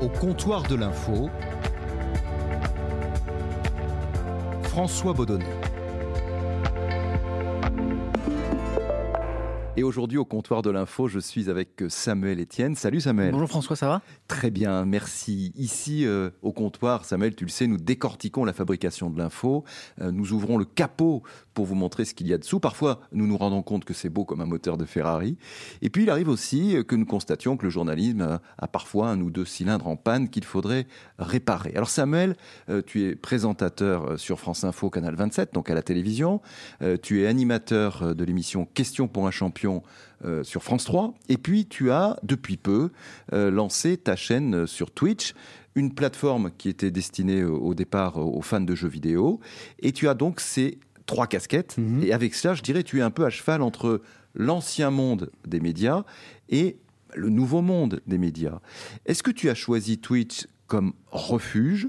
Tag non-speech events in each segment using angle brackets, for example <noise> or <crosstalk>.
Au comptoir de l'info, François Baudonnet. Et aujourd'hui, au comptoir de l'info, je suis avec Samuel Etienne. Salut Samuel. Bonjour François, ça va? Très bien, merci. Ici, euh, au comptoir, Samuel, tu le sais, nous décortiquons la fabrication de l'info. Euh, nous ouvrons le capot pour vous montrer ce qu'il y a dessous. Parfois, nous nous rendons compte que c'est beau comme un moteur de Ferrari. Et puis, il arrive aussi que nous constations que le journalisme a, a parfois un ou deux cylindres en panne qu'il faudrait réparer. Alors Samuel, euh, tu es présentateur sur France Info, Canal 27, donc à la télévision. Euh, tu es animateur de l'émission Question pour un champion euh, sur France 3. Et puis, tu as, depuis peu, euh, lancé ta chaîne sur Twitch, une plateforme qui était destinée au, au départ aux fans de jeux vidéo. Et tu as donc ces trois casquettes. Mhm. Et avec cela, je dirais, tu es un peu à cheval entre l'ancien monde des médias et le nouveau monde des médias. Est-ce que tu as choisi Twitch comme refuge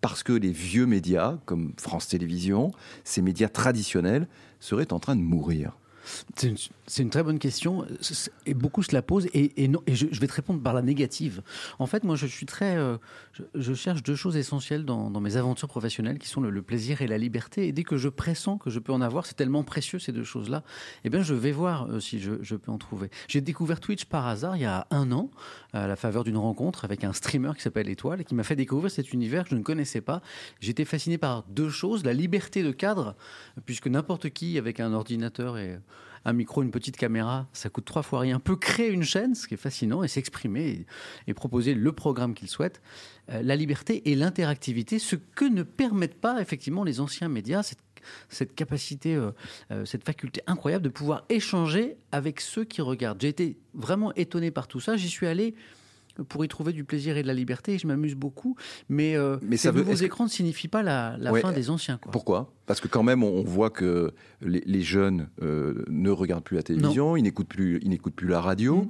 parce que les vieux médias, comme France Télévisions, ces médias traditionnels, seraient en train de mourir? C'est une, très bonne question et beaucoup se la posent et, non, et je, vais te répondre par la négative. En fait, moi, je suis très, euh, je, cherche deux choses essentielles dans, mes aventures professionnelles qui sont le, le plaisir et la liberté. Et dès que je pressens que je peux en avoir, c'est tellement précieux ces deux choses-là. Eh bien, je vais voir euh, si je, je peux en trouver. J'ai découvert Twitch par hasard il y a un an à la faveur d'une rencontre avec un streamer qui s'appelle Étoile et qui m'a fait découvrir cet univers que je ne connaissais pas. J'étais fasciné par deux choses la liberté de cadre, puisque n'importe qui avec un ordinateur et un micro, une petite caméra, ça coûte trois fois rien, peut créer une chaîne, ce qui est fascinant, et s'exprimer et, proposer le programme qu'il souhaite. Euh, la liberté et l'interactivité, ce que ne permettent pas effectivement les anciens médias, cette, cette capacité, euh, euh, cette faculté incroyable de pouvoir échanger avec ceux qui regardent. J'ai été vraiment étonné par tout ça. J'y suis allé pour y trouver du plaisir et de la liberté. Et je m'amuse beaucoup. Mais, euh, Mais ces ça veut- nouveaux que- écrans ne signifient pas la, la Ouais. fin des anciens. Quoi. Pourquoi? Parce que quand même, on on voit que les, les jeunes euh, ne regardent plus la télévision, ils n'écoutent plus, ils n'écoutent plus la radio. Mm.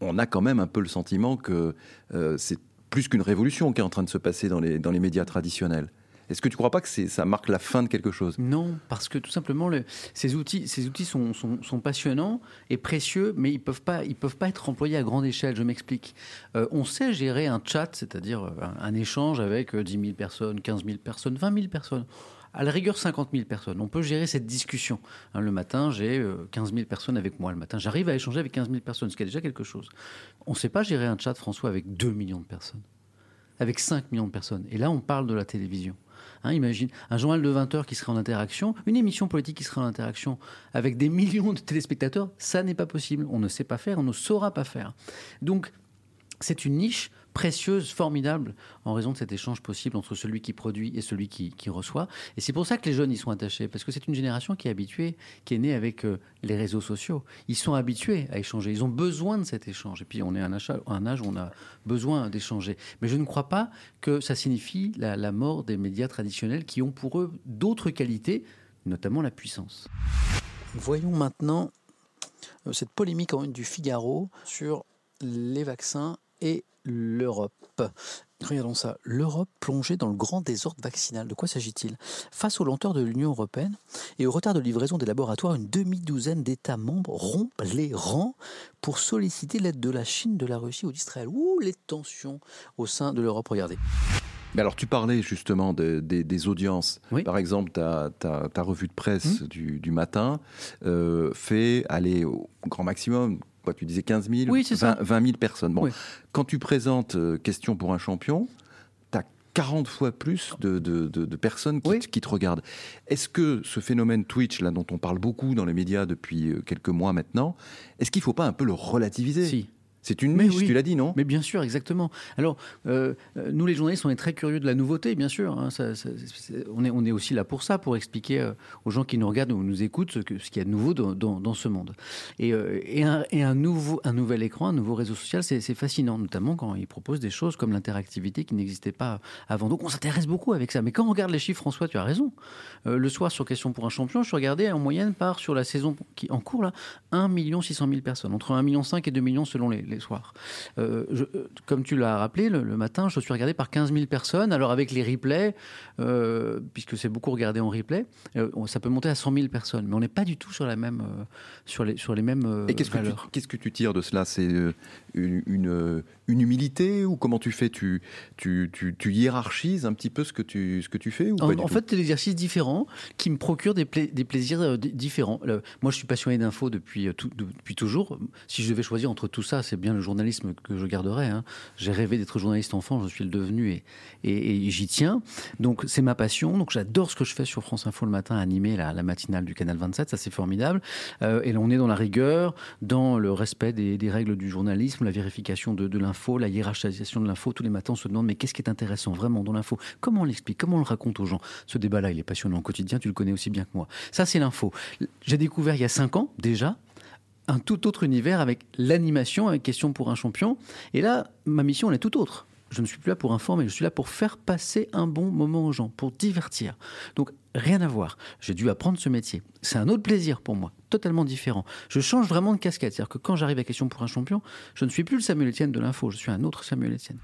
On a quand même un peu le sentiment que euh, c'est plus qu'une révolution qui est en train de se passer dans les, dans les médias traditionnels. Est-ce que tu ne crois pas que ça marque la fin de quelque chose? Non, parce que tout simplement, le- ces outils, ces outils sont, sont- sont passionnants et précieux, mais ils peuvent pas, peuvent pas être employés à grande échelle. Je m'explique. Euh, on sait gérer un chat, c'est-à-dire euh, un, un échange avec euh, 10 000 personnes, 15 000 personnes, 20 000 personnes. À la rigueur, 50 000 personnes. On peut gérer cette discussion. Hein, le matin, j'ai euh, 15 000 personnes avec moi. Le matin, j'arrive à échanger avec 15 000 personnes, ce qui est déjà quelque chose. On ne sait pas gérer un chat, François, avec 2 millions de personnes, avec 5 millions de personnes. Et là, on parle de la télévision. Hein, imagine un journal de 20 heures qui serait en interaction, une émission politique qui serait en interaction avec des millions de téléspectateurs, ça n'est pas possible. On ne sait pas faire, on ne saura pas faire. Donc, c'est une niche précieuse, formidable, en raison de cet échange possible entre celui qui produit et celui qui, reçoit. Et c'est pour ça que les jeunes y sont attachés, parce que c'est une génération qui est habituée, qui est née avec euh, les réseaux sociaux. Ils sont habitués à échanger, ils ont besoin de cet échange. Et puis on est à un, âge où on a besoin d'échanger. Mais je ne crois pas que ça signifie la, la mort des médias traditionnels qui ont pour eux d'autres qualités, notamment la puissance. Voyons maintenant euh, cette polémique du Figaro sur les vaccins et l'Europe. Regardons ça. L'Europe plongée dans le grand désordre vaccinal. De quoi s'agit-il? Face aux lenteurs de l'Union européenne et au retard de livraison des laboratoires, une demi-douzaine d'États membres rompent les rangs pour solliciter l'aide de la Chine, de la Russie ou d'Israël. Ouh, les tensions au sein de l'Europe, regardez. Mais alors, tu parlais justement de- des- des audiences. Oui. Par exemple, ta, ta- ta revue de presse du, du matin euh, fait aller au grand maximum, quoi, tu disais 15 000, Oui, c'est 20, ça. 20 000 personnes. Bon, Oui. quand tu présentes euh, Question pour un champion, tu as 40 fois plus de, de- de- de personnes qui, Oui. te- qui te regardent. Est-ce que ce phénomène Twitch, là, dont on parle beaucoup dans les médias depuis euh, quelques mois maintenant, est-ce qu'il ne faut pas un peu le relativiser? Si. C'est une oui. tu l'as dit, non Mais bien sûr, exactement. Alors, euh, euh, nous les journalistes, on est très curieux de la nouveauté, bien sûr. hein. Ça- ça- c'est- on, est, on est aussi là pour ça, pour expliquer euh, aux gens qui nous regardent ou nous écoutent ce que- ce qu'il y a de nouveau dans, dans- dans ce monde. Et, euh, et, un, et un nouveau, un nouvel écran, un nouveau réseau social, c'est c'est fascinant, notamment quand ils proposent des choses comme l'interactivité qui n'existait pas avant. Donc, on s'intéresse beaucoup avec ça. Mais quand on regarde les chiffres, François, tu as raison. Le soir, sur Question pour un champion, je regardais en moyenne par sur la saison qui en cours là, 1 600 000 personnes, entre 1,5 million et 2 millions selon les, les- les soirs. Euh, je, euh, comme tu l'as rappelé, le, le, matin, je suis regardé par 15 000 personnes. Alors avec les replays, euh, puisque c'est beaucoup regardé en replay, euh, ça peut monter à 100 000 personnes. Mais on n'est pas du tout sur, la même, sur, les, sur les mêmes Et qu'est-ce que, tu, qu'est-ce que tu tires de cela? C'est une, une, une, humilité ou comment tu fais? Tu, tu, tu, tu, hiérarchises un petit peu ce que tu, ce que tu fais ou En, pas en fait, c'est l'exercice différent qui me procure des, pla des plaisirs différents. Moi, je suis passionné d'infos depuis, tout, depuis toujours. Si je devais choisir entre tout ça, c'est bien le journalisme que je garderais. Hein. J'ai rêvé d'être journaliste enfant, je suis le devenu et, j'y tiens. Donc, c'est ma passion. Donc, j'adore ce que je fais sur France Info le matin, animer la, matinale du Canal 27. Ça, c'est formidable. Euh, et là, on est dans la rigueur, dans le respect des, règles du journalisme, la vérification de, de l'info, la hiérarchisation de l'info. Tous les matins, on se demande mais qu'est-ce qui est intéressant vraiment dans l'info? Comment on l'explique? Comment on le raconte aux gens? Ce débat-là, il est passionnant au quotidien. Tu le connais aussi bien que moi. Ça, c'est l'info. J'ai découvert il y a cinq ans déjà un tout autre univers avec l'animation, avec Question pour un champion. Et là, ma mission, elle est tout autre. Je ne suis plus là pour informer, je suis là pour faire passer un bon moment aux gens, pour divertir. Donc, rien à voir. J'ai dû apprendre ce métier. C'est un autre plaisir pour moi, totalement différent. Je change vraiment de casquette. C'est-à-dire que quand j'arrive à Question pour un champion, je ne suis plus le Samuel Etienne de l'info, je suis un autre Samuel Etienne.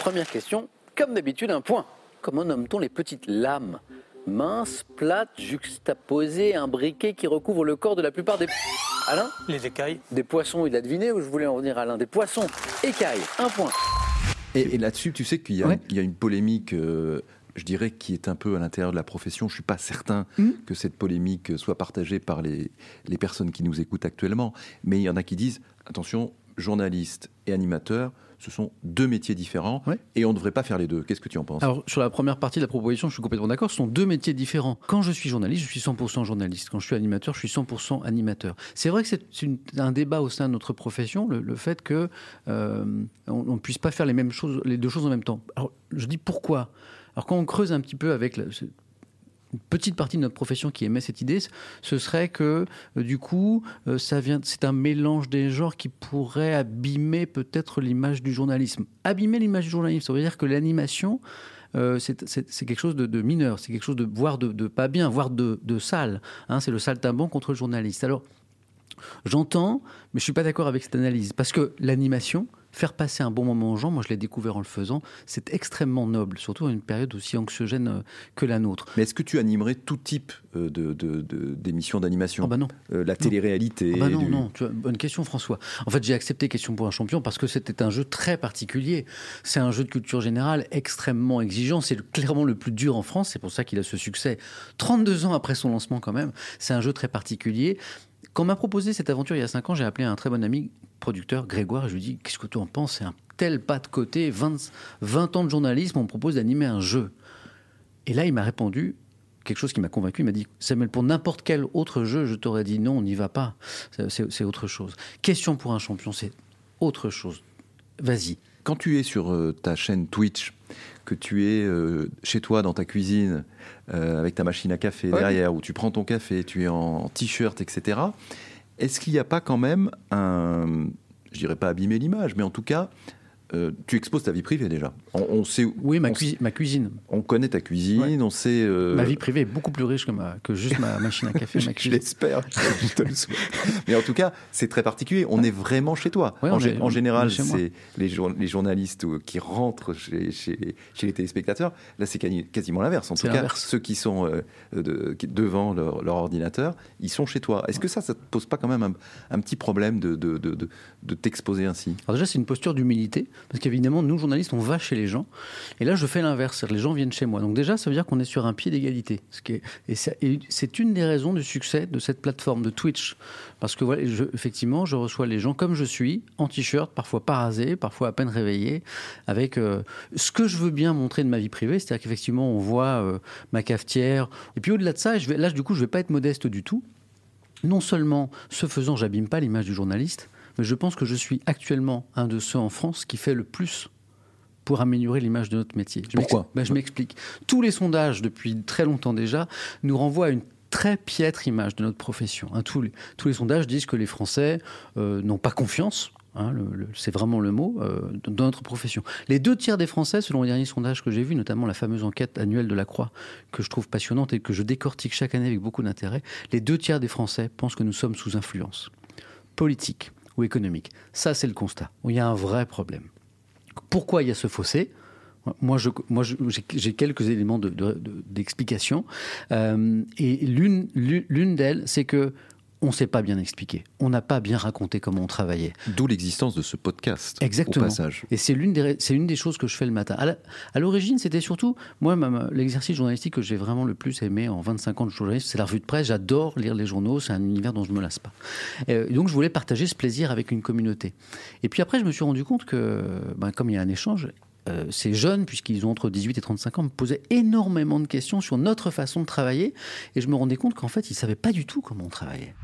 Première question, comme d'habitude, un point. Comment nomme-t-on les petites lames? Minces, plates, juxtaposées, imbriquées qui recouvrent le corps de la plupart des... Alain Les écailles. Des poissons, il a deviné où je voulais en venir Alain? Des poissons, écailles, un point. Et, et là-dessus, tu sais qu'il y, ouais. y, a une polémique... Euh je dirais, qui est un peu à l'intérieur de la profession. Je ne suis pas certain mmh. que cette polémique soit partagée par les, les, personnes qui nous écoutent actuellement. Mais il y en a qui disent, attention, journaliste et animateur, ce sont deux métiers différents ouais. et on ne devrait pas faire les deux. Qu'est-ce que tu en penses? Alors, sur la première partie de la proposition, je suis complètement d'accord. Ce sont deux métiers différents. Quand je suis journaliste, je suis 100% journaliste. Quand je suis animateur, je suis 100% animateur. C'est vrai que c'est un débat au sein de notre profession, le, le fait qu'on euh, ne puisse pas faire les mêmes choses, les deux choses en même temps. Alors, je dis pourquoi? Alors quand on creuse un petit peu avec une petite partie de notre profession qui émet cette idée, ce serait que euh, du coup, euh, ça vient, c'est un mélange des genres qui pourrait abîmer peut-être l'image du journalisme. Abîmer l'image du journalisme, ça veut dire que l'animation, euh, c'est quelque chose de, mineur, c'est quelque chose de voire de, pas bien, voire de, sale. Hein, c'est le saltimbanque contre le journaliste. Alors, j'entends, mais je suis pas d'accord avec cette analyse parce que l'animation faire passer un bon moment aux gens, moi je l'ai découvert en le faisant, c'est extrêmement noble, surtout dans une période aussi anxiogène que la nôtre. Mais est-ce que tu animerais tout type euh, d'émissions de, de, d'animation? Ah bah non. Euh, la télé-réalité ah bah non, du... non, tu bonne question François. En fait j'ai accepté Question pour un champion parce que c'était un jeu très particulier. C'est un jeu de culture générale extrêmement exigeant, c'est clairement le plus dur en France, c'est pour ça qu'il a ce succès. 32 ans après son lancement quand même, c'est un jeu très particulier. Quand m'a proposé cette aventure il y a 5 ans, j'ai appelé un très bon ami producteur, Grégoire, et je lui dis Qu'est-ce que tu en penses C'est un tel pas de côté, 20, 20 ans de journalisme, on me propose d'animer un jeu. Et là, il m'a répondu quelque chose qui m'a convaincu. Il m'a dit Samuel, pour n'importe quel autre jeu, je t'aurais dit non, on n'y va pas. C'est autre chose. Question pour un champion, c'est autre chose. Vas-y. Quand tu es sur euh, ta chaîne Twitch, que tu es euh, chez toi dans ta cuisine euh, avec ta machine à café ouais. derrière, où tu prends ton café, tu es en t-shirt, etc. Est-ce qu'il n'y a pas quand même un, je dirais pas abîmer l'image, mais en tout cas, euh, tu exposes ta vie privée déjà. On, on sait. Oui, ma, on, cuisine, ma cuisine. On connaît ta cuisine, ouais. on sait. Euh... Ma vie privée est beaucoup plus riche que, ma, que juste ma machine à café. <laughs> ma je l'espère. Mais en tout cas, c'est très particulier. On est vraiment chez toi. Ouais, en, est, en, général, c'est les, jour, les, journalistes qui rentrent chez, chez, chez les téléspectateurs. Là, c'est quasiment l'inverse. En tout cas, ceux qui sont euh, de, devant leur, leur, ordinateur, ils sont chez toi. Est-ce que ça, ça te pose pas quand même un, un petit problème de, de t'exposer ainsi? Alors déjà, c'est une posture d'humilité, parce qu'évidemment, nous journalistes, on va chez les gens. Et là, je fais l'inverse. Les gens viennent chez moi. Donc déjà, ça veut dire qu'on est sur un pied d'égalité. Et c'est une des raisons du succès de cette plateforme de Twitch. Parce que voilà, je, effectivement, je reçois les gens comme je suis, en t-shirt, parfois pas rasé, parfois à peine réveillé, avec euh, ce que je veux bien montrer de ma vie privée. C'est-à-dire qu'effectivement, on voit euh, ma cafetière. Et puis au-delà de ça, je là, du coup, je vais pas être modeste du tout. Non seulement, ce faisant, j'abîme pas l'image du journaliste, mais je pense que je suis actuellement un de ceux en France qui fait le plus pour améliorer l'image de notre métier. Je Pourquoi ben, Je m'explique. Tous les sondages, depuis très longtemps déjà, nous renvoient à une très piètre image de notre profession. Hein, tous, les, tous, les, sondages disent que les Français euh, n'ont pas confiance Hein, c'est vraiment le mot, euh, dans notre profession. Les deux tiers des Français, selon les derniers sondages que j'ai vus, notamment la fameuse enquête annuelle de la Croix, que je trouve passionnante et que je décortique chaque année avec beaucoup d'intérêt, les deux tiers des Français pensent que nous sommes sous influence politique ou économique. Ça, c'est le constat. Il y a un vrai problème. Pourquoi il y a ce fossé? Moi, j'ai quelques éléments d'explication. De, euh, et l'une d'elles, c'est que on ne s'est pas bien expliqué. On n'a pas bien raconté comment on travaillait. D'où l'existence de ce podcast. Exactement. Au passage. Et c'est l'une des, c'est une des choses que je fais le matin. À l'origine, c'était surtout, moi, l'exercice journalistique que j'ai vraiment le plus aimé en 25 ans de journalisme, c'est la revue de presse. J'adore lire les journaux. C'est un univers dont je ne me lasse pas. Et donc, je voulais partager ce plaisir avec une communauté. Et puis après, je me suis rendu compte que, ben, comme il y a un échange, euh, ces jeunes, puisqu'ils ont entre 18 et 35 ans, me posaient énormément de questions sur notre façon de travailler. Et je me rendais compte qu'en fait, ils ne savaient pas du tout comment on travaillait.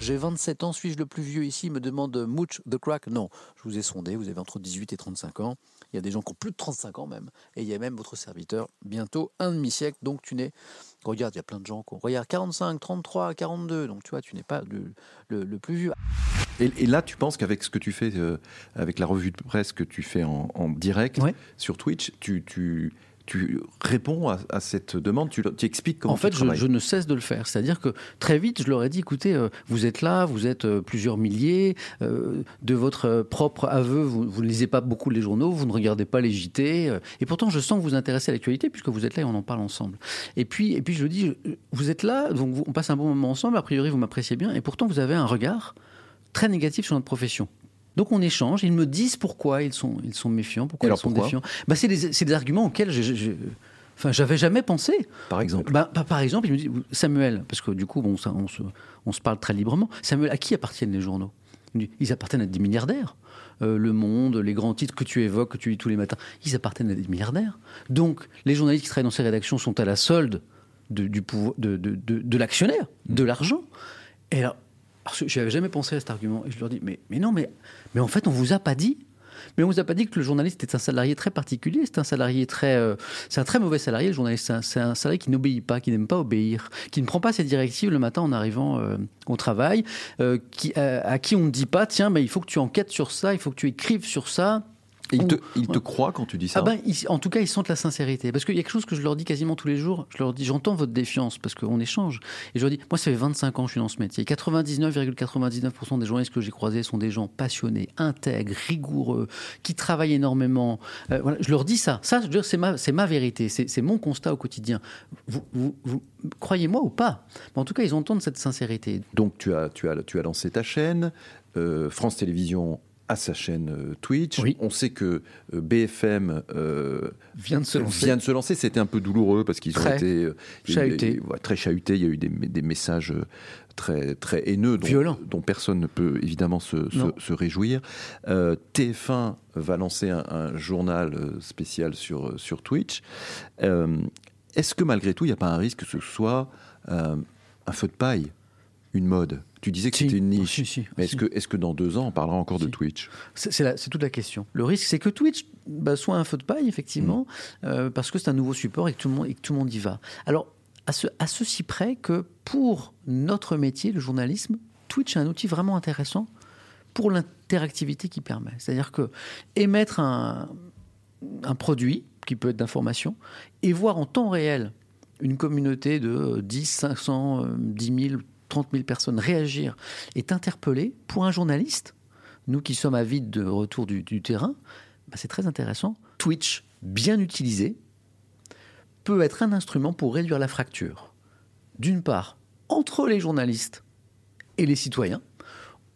J'ai 27 ans, suis-je le plus vieux ici me demande Mooch the Crack. Non, je vous ai sondé, vous avez entre 18 et 35 ans. Il y a des gens qui ont plus de 35 ans même. Et il y a même votre serviteur, bientôt un demi-siècle. Donc tu n'es. Regarde, il y a plein de gens qui ont. Regarde, 45, 33, 42. Donc tu vois, tu n'es pas le, le, plus vieux. Et, là, tu penses qu'avec ce que tu fais, euh, avec la revue de presse que tu fais en, direct sur Twitch, tu, tu tu réponds à, cette demande, tu, tu, expliques comment En fait, je, je, ne cesse de le faire. C'est-à-dire que très vite, je leur ai dit, écoutez, euh, vous êtes là, vous êtes euh, plusieurs milliers, euh, de votre propre aveu, vous, ne lisez pas beaucoup les journaux, vous ne regardez pas les JT, et pourtant, je sens que vous vous intéressez à l'actualité puisque vous êtes là et on en parle ensemble. Et puis, et puis je dis, vous êtes là, donc on passe un bon moment ensemble, a priori, vous m'appréciez bien, et pourtant, vous avez un regard très négatif sur notre profession. Donc on échange, ils me disent pourquoi ils sont, ils sont méfiants, pourquoi ils sont défiants. Bah, c'est des, des, arguments auxquels je, Enfin, j'avais jamais pensé. Par exemple bah, Par exemple, il me dit Samuel, parce que du coup, bon, ça, on, se, on, se, parle très librement. Samuel, à qui appartiennent les journaux? Ils appartiennent à des milliardaires. Euh, le Monde, les grands titres que tu évoques, que tu lis tous les matins, ils appartiennent à des milliardaires. Donc, les journalistes qui travaillent dans ces rédactions sont à la solde de, du pouvoir, de, de, de l'actionnaire, de l'argent. Et alors, je n'avais jamais pensé à cet argument. Et je leur dis, mais, non, mais, en fait, on vous a pas dit. Mais on vous a pas dit que le journaliste est un salarié très particulier. C'est un salarié très, euh, c'est un très mauvais salarié. Le journaliste, c'est un, salarié qui n'obéit pas, qui n'aime pas obéir, qui ne prend pas ses directives le matin en arrivant euh, au travail, euh, à qui on ne dit pas, tiens, mais il faut que tu enquêtes sur ça, il faut que tu écrives sur ça. Et ils te, croient quand tu dis ça ah ben, En tout cas, ils sentent la sincérité. Parce qu'il y a quelque chose que je leur dis quasiment tous les jours. Je leur dis, j'entends votre défiance parce qu'on échange. Et je leur dis, moi, ça fait 25 ans que je suis dans ce métier. 99,99% des journalistes que j'ai croisés sont des gens passionnés, intègres, rigoureux, qui travaillent énormément. Euh, voilà, je leur dis ça. Ça, c'est ma, ma vérité. C'est mon constat au quotidien. Vous, vous, croyez-moi ou pas? En tout cas, ils entendent cette sincérité. Donc, tu as, tu as, tu as lancé ta chaîne. Euh, France Télévisions à sa chaîne euh, Twitch. On sait que euh, BFM euh, vient, de se lancer. Vient de se lancer. C'était un peu douloureux parce qu'ils ont été chahutés. très chahutés. Il y a eu des, messages très, très haineux dont, dont, personne ne peut évidemment se, se, réjouir. TF1 va lancer un, journal spécial sur, sur Twitch. Est-ce que malgré tout, il n'y a pas un risque que ce soit un feu de paille, une mode tu disais que c'était une niche. mais est-ce que, est que dans deux ans, on parlera encore de Twitch? C'est toute la question. Le risque, c'est que Twitch bah, soit un feu de paille, effectivement, mm. euh, parce que c'est un nouveau support et que, tout le monde, et que tout le monde y va. Alors, à, ce, à ceci près que pour notre métier, le journalisme, Twitch est un outil vraiment intéressant pour l'interactivité qui permet. C'est-à-dire que émettre un, un produit, qui peut être d'information, et voir en temps réel une communauté de 10, 500, 10 000, 30 000 personnes réagir, est interpellé, pour un journaliste, nous qui sommes avides de retour du, terrain, bah, c'est très intéressant. Twitch, bien utilisé, peut être un instrument pour réduire la fracture. D'une part, entre les journalistes et les citoyens,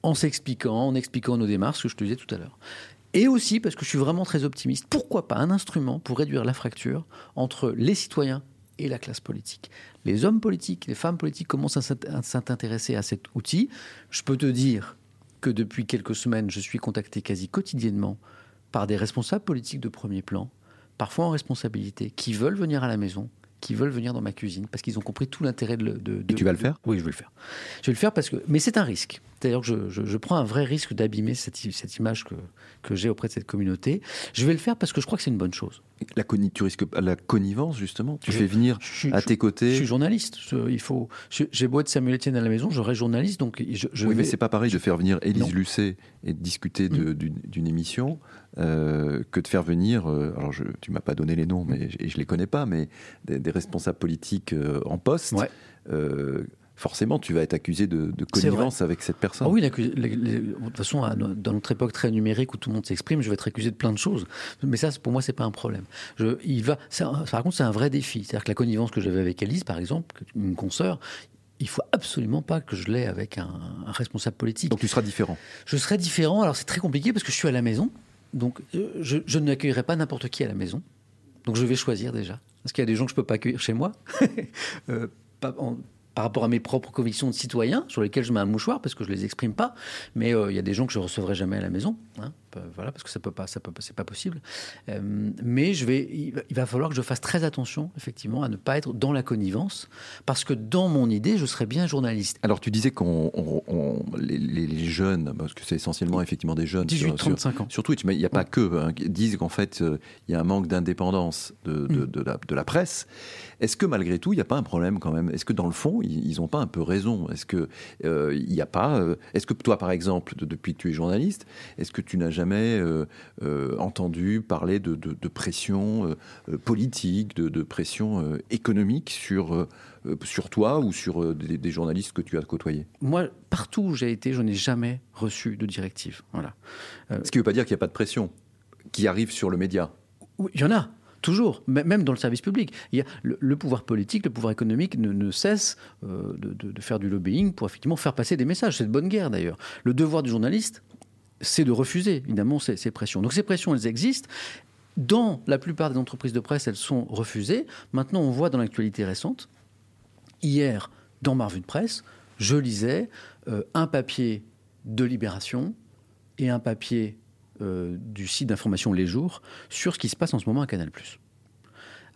en s'expliquant, en expliquant nos démarches, ce que je te disais tout à l'heure. Et aussi, parce que je suis vraiment très optimiste, pourquoi pas un instrument pour réduire la fracture entre les citoyens et la classe politique. Les hommes politiques, les femmes politiques commencent à s'intéresser à cet outil. Je peux te dire que depuis quelques semaines, je suis contacté quasi quotidiennement par des responsables politiques de premier plan, parfois en responsabilité, qui veulent venir à la maison, qui veulent venir dans ma cuisine parce qu'ils ont compris tout l'intérêt de, de, Et tu vas le faire? Oui, je vais le faire. Je vais le faire parce que, mais c'est un risque. D'ailleurs que je, je, je, prends un vrai risque d'abîmer cette, cette, image que, que j'ai auprès de cette communauté. Je vais le faire parce que je crois que c'est une bonne chose. La, tu risques la connivence, justement Tu je, fais venir à tes côtés Je suis journaliste. il faut. J'ai beau être Samuel Etienne à la maison, j'aurai journaliste. Donc je, oui, vais... mais c'est pas pareil de faire venir Élise Lucet et de discuter d'une de, émission euh, que de faire venir. Euh, alors, je, tu m'as pas donné les noms, mais et je les connais pas, mais des, des responsables politiques euh, en poste. Ouais. Euh, forcément, tu vas être accusé de, de connivence avec cette personne. Ah oui, les, les, de toute façon, dans notre époque très numérique où tout le monde s'exprime, je vais être accusé de plein de choses. Mais ça, pour moi, c'est pas un problème. Je, il va, ça, par contre, c'est un vrai défi. C'est-à-dire que la connivence que j'avais avec Elise, par exemple, une consoeur, il faut absolument pas que je l'ai avec un, un, responsable politique. Donc tu seras différent. Je serai différent. Alors c'est très compliqué parce que je suis à la maison. Donc je, je n'accueillerai pas n'importe qui à la maison. Donc je vais choisir déjà. Parce qu'il y a des gens que je peux pas accueillir chez moi. <laughs> euh, pas, en, par rapport à mes propres convictions de citoyen, sur lesquelles je mets un mouchoir parce que je les exprime pas. Mais il euh, y a des gens que je recevrai jamais à la maison, hein, voilà, parce que ça peut pas, ça peut, c'est pas possible. Euh, mais je vais, il va falloir que je fasse très attention, effectivement, à ne pas être dans la connivence, parce que dans mon idée, je serais bien journaliste. Alors tu disais qu'on, on, on, les, les, jeunes, parce que c'est essentiellement effectivement des jeunes, 18, 35 ans. Sur Twitch, mais il n'y a pas que, hein, disent qu'en fait, il euh, y a un manque d'indépendance de, de, mm. de, la, de la presse. Est-ce que malgré tout, il n'y a pas un problème quand même? Est-ce que dans le fond, ils n'ont pas un peu raison? Est-ce que il euh, n'y a pas euh, Est-ce que toi, par exemple, de, depuis que tu es journaliste, est-ce que tu n'as jamais euh, euh, entendu parler de, de, de pression euh, politique, de, pression économique sur sur toi ou sur des, des, journalistes que tu as côtoyés? Moi, partout où j'ai été, je n'ai jamais reçu de directive. Voilà. Ce qui ne veut pas dire qu'il n'y a pas de pression qui arrive sur le média. Oui, il y en a. Toujours, même dans le service public. Il y a le, le pouvoir politique, le pouvoir économique ne, ne cesse euh, de, de, de, faire du lobbying pour effectivement faire passer des messages. C'est de bonne guerre d'ailleurs. Le devoir du journaliste, c'est de refuser évidemment ces, ces, pressions. Donc ces pressions, elles existent. Dans la plupart des entreprises de presse, elles sont refusées. Maintenant, on voit dans l'actualité récente, hier, dans ma revue de presse, je lisais euh, un papier de Libération et un papier euh, du site d'information Les Jours sur ce qui se passe en ce moment à Canal+.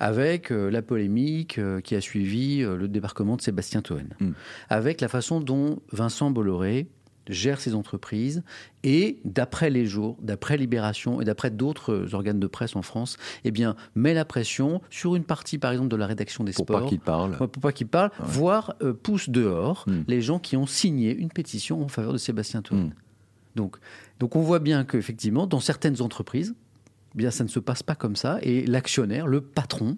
Avec euh, la polémique qui a suivi le débarquement de Sébastien Toen. Mm. Avec la façon dont Vincent Bolloré gère ses entreprises et d'après les jours, d'après Libération et d'après d'autres organes de presse en France, eh bien met la pression sur une partie par exemple de la rédaction des pour sports pas qu'il parle, pour pas qu'il parle, ouais. voire euh, pousse dehors mm. les gens qui ont signé une pétition en faveur de Sébastien Toen. Mm. Donc, donc on voit bien qu'effectivement, dans certaines entreprises, eh bien, ça ne se passe pas comme ça. Et l'actionnaire, le patron,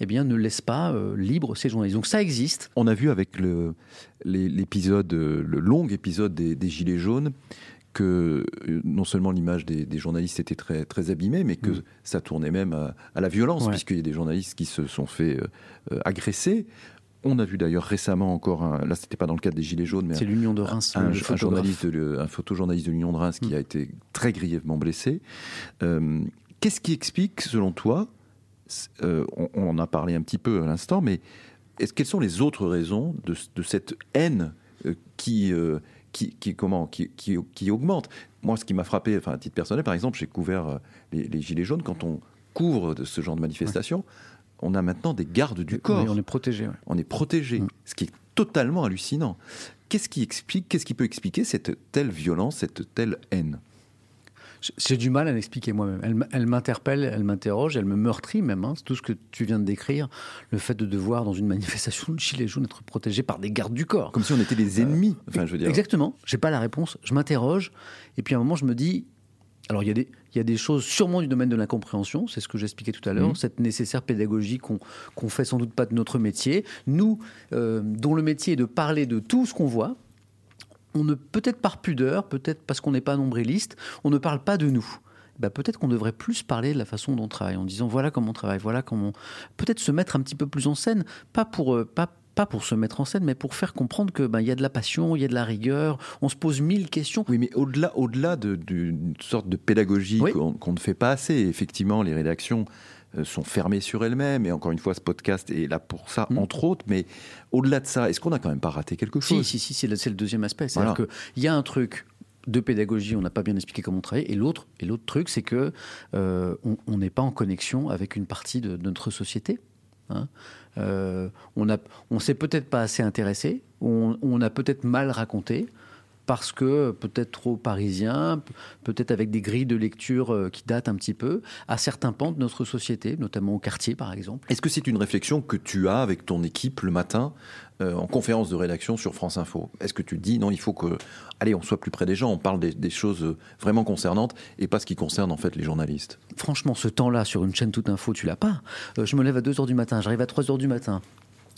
eh bien, ne laisse pas euh, libre ces journalistes. Donc ça existe. On a vu avec l'épisode, le, le, long épisode des, des Gilets jaunes, que euh, non seulement l'image des, des, journalistes était très, très abîmée, mais que mmh. ça tournait même à, à la violence, ouais. puisqu'il y a des journalistes qui se sont fait euh, agresser. On a vu d'ailleurs récemment encore, un, là c'était pas dans le cadre des Gilets jaunes, mais c'est l'Union de Reims, un, un, un journaliste, de, un photojournaliste de l'Union de Reims mmh. qui a été très grièvement blessé. Euh, Qu'est-ce qui explique, selon toi, euh, on, on, en a parlé un petit peu à l'instant, mais est quelles sont les autres raisons de, de cette haine euh, qui, euh, qui, qui, comment, qui, qui, qui, augmente? Moi, ce qui m'a frappé, enfin, à titre personnel, par exemple, j'ai couvert les, les, Gilets jaunes. Quand on couvre de ce genre de manifestation, ouais. on a maintenant des gardes du corps. Oui, on est protégé. Ouais. On est protégé, ce qui est totalement hallucinant. Qu'est-ce qui explique, qu'est-ce qui peut expliquer cette telle violence, cette telle haine? J'ai du mal à l'expliquer moi-même. Elle, elle m'interpelle, elle m'interroge, elle me meurtrit même. Hein. C'est tout ce que tu viens de décrire. Le fait de devoir, dans une manifestation de Gilets jaunes, être protégé par des gardes du corps. Comme si on était des ennemis. Enfin, je veux dire. Exactement. J'ai pas la réponse. Je m'interroge. Et puis à un moment, je me dis. Alors, il y, a des, il y a des choses sûrement du domaine de l'incompréhension, c'est ce que j'expliquais tout à l'heure, mmh. cette nécessaire pédagogie qu'on qu fait sans doute pas de notre métier. Nous, euh, dont le métier est de parler de tout ce qu'on voit, on ne peut-être par pudeur, peut-être parce qu'on n'est pas nombriliste, on ne parle pas de nous. Bah, peut-être qu'on devrait plus parler de la façon dont on travaille, en disant voilà comment on travaille, voilà comment. Peut-être se mettre un petit peu plus en scène, pas pour, euh, pas, pas pour se mettre en scène, mais pour faire comprendre que ben, y a de la passion, il y a de la rigueur, on se pose mille questions. Oui, mais au-delà, au-delà d'une sorte de pédagogie oui. qu'on qu ne fait pas assez, effectivement, les rédactions sont fermées sur elles-mêmes. Et encore une fois, ce podcast est là pour ça, mmh. entre autres. Mais au-delà de ça, est-ce qu'on n'a quand même pas raté quelque chose? Si, si, si, c'est le, deuxième aspect. C'est-à-dire voilà. qu'il y a un truc de pédagogie, on n'a pas bien expliqué comment on travaille. Et l'autre, et l'autre truc, c'est que euh, on n'est pas en connexion avec une partie de, de notre société. Hein euh, on ne on s'est peut-être pas assez intéressé, on, on a peut-être mal raconté, parce que peut-être trop parisien, peut-être avec des grilles de lecture euh, qui datent un petit peu, à certains pans de notre société, notamment au quartier par exemple. Est-ce que c'est une réflexion que tu as avec ton équipe le matin euh, en conférence de rédaction sur France Info? Est-ce que tu dis non, il faut que, allez, on soit plus près des gens, on parle des, choses vraiment concernantes et pas ce qui concerne en fait les journalistes? Franchement, ce temps-là sur une chaîne toute info, tu l'as pas. Euh, je me lève à 2h du matin, j'arrive à 3h du matin.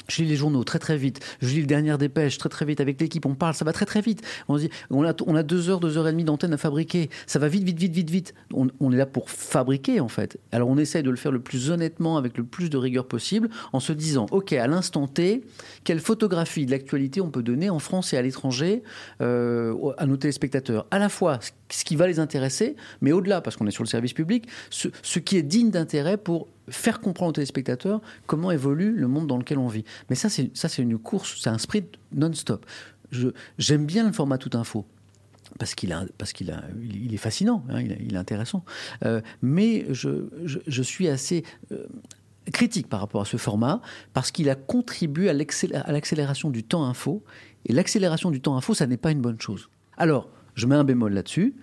Je lis les journaux très très vite. Je lis le dernier dépêche très très vite avec l'équipe. On parle, ça va très très vite. On dit, on a, deux heures, deux heures et demie d'antenne à fabriquer. Ça va vite, vite, vite, vite, vite. On, on, est là pour fabriquer en fait. Alors on essaye de le faire le plus honnêtement, avec le plus de rigueur possible, en se disant, ok, à l'instant T, quelle photographie de l'actualité on peut donner en France et à l'étranger euh, à nos téléspectateurs? À la fois ce qui va les intéresser, mais au-delà, parce qu'on est sur le service public, ce, qui est digne d'intérêt pour faire comprendre aux téléspectateurs comment évolue le monde dans lequel on vit. Mais ça, c'est, ça, c'est une course, c'est un sprint non-stop. j'aime bien le format tout info parce qu'il a, parce qu'il a, il est fascinant, hein, il, est intéressant. Euh, mais je, je, suis assez euh, critique par rapport à ce format parce qu'il a contribué à, l'accélération du temps info. Et l'accélération du temps info, ça n'est pas une bonne chose. Alors, je mets un bémol là-dessus.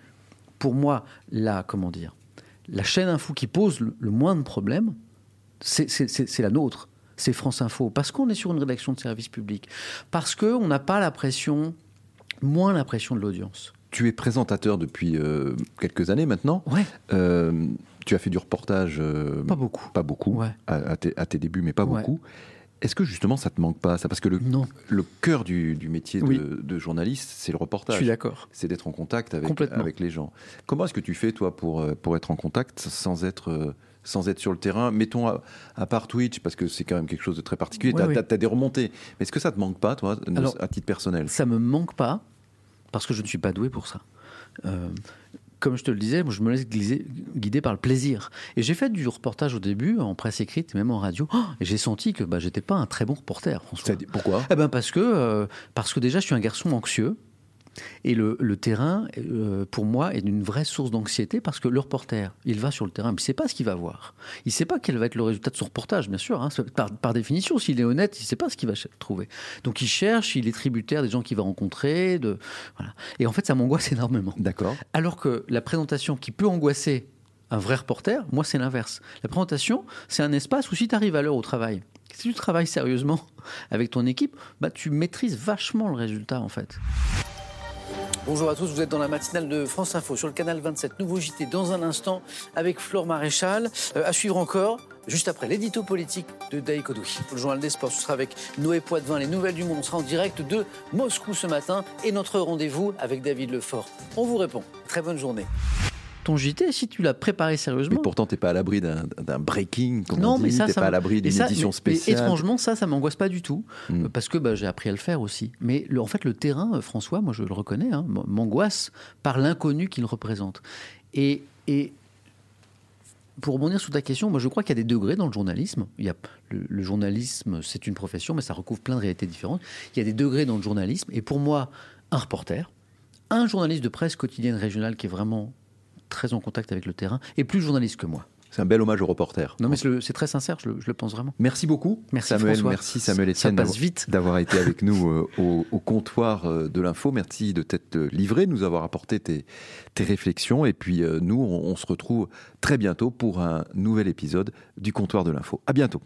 Pour moi, là, comment dire, la chaîne info qui pose le, moins de problèmes, c'est la nôtre. C'est France Info. Parce qu'on est sur une rédaction de service public. Parce qu'on n'a pas la pression, moins la pression de l'audience. Tu es présentateur depuis euh, quelques années maintenant. Ouais. Euh, tu as fait du reportage. Euh, pas beaucoup. Pas beaucoup. À, tes, débuts, mais pas beaucoup. Est-ce que justement ça te manque pas ça? Parce que le, le cœur du, métier de, journaliste, c'est le reportage. Je suis d'accord. C'est d'être en contact avec, avec les gens. Comment est-ce que tu fais, toi, pour, euh, pour être en contact sans être, euh, sans être sur le terrain? Mettons à, part Twitch, parce que c'est quand même quelque chose de très particulier, tu as, des remontées. Mais est-ce que ça te manque pas, toi, à titre personnel? Ça me manque pas, parce que je ne suis pas doué pour ça. Euh, comme je te le disais, je me laisse guider par le plaisir. Et j'ai fait du reportage au début, en presse écrite, même en radio, oh, et j'ai senti que bah, j'étais pas un très bon reporter, François. Pourquoi? Eh ben parce que, euh, parce que déjà, je suis un garçon anxieux. Et le, terrain, euh, pour moi, est une vraie source d'anxiété parce que le reporter, il va sur le terrain, mais il ne sait pas ce qu'il va voir. Il ne sait pas quel va être le résultat de son reportage, bien sûr. Hein. par, définition, s'il est honnête, il ne sait pas ce qu'il va trouver. Donc il cherche, il est tributaire des gens qu'il va rencontrer. De, voilà. Et en fait, ça m'angoisse <laughs> énormément. D'accord. Alors que la présentation qui peut angoisser un vrai reporter, moi, c'est l'inverse. La présentation, c'est un espace où si tu arrives à l'heure au travail, si tu travailles sérieusement avec ton équipe, bah, tu maîtrises vachement le résultat, en fait. Bonjour à tous, vous êtes dans la matinale de France Info sur le canal 27. Nouveau JT dans un instant avec Flore Maréchal. Euh, à suivre encore, juste après l'édito politique de Daï Kodoui. Le journal des sports, ce sera avec Noé Poitvin, les nouvelles du monde. On sera en direct de Moscou ce matin et notre rendez-vous avec David Lefort. On vous répond. Très bonne journée ton JT si tu l'as préparé sérieusement. Mais pourtant, tu n'es pas à l'abri d'un breaking, comme non, on dit. mais ça, n'es pas à l'abri d'une édition spéciale. Mais étrangement, ça, ça m'angoisse pas du tout, hmm. parce que bah, j'ai appris à le faire aussi. Mais en fait, le terrain, euh, François, moi je le reconnais, hein, m'angoisse par l'inconnu qu'il représente. Et, et pour rebondir sur ta question, moi je crois qu'il y a des degrés dans le journalisme. Il y a, le journalisme, c'est une profession, mais ça recouvre plein de réalités différentes. Il y a des degrés dans le journalisme. Et pour moi, un reporter, un journaliste de presse quotidienne régionale qui est vraiment très en contact avec le terrain et plus journaliste que moi. C'est un bel hommage au reporter. Non, mais c'est très sincère, je le, pense vraiment. Merci beaucoup, merci Samuel. François. Merci Samuel Etienne d'avoir été avec <laughs> nous euh, au, comptoir euh, de l'info. Merci de t'être livré, de nous avoir apporté tes, réflexions. Et puis euh, nous, on, on se retrouve très bientôt pour un nouvel épisode du comptoir de l'info. À bientôt.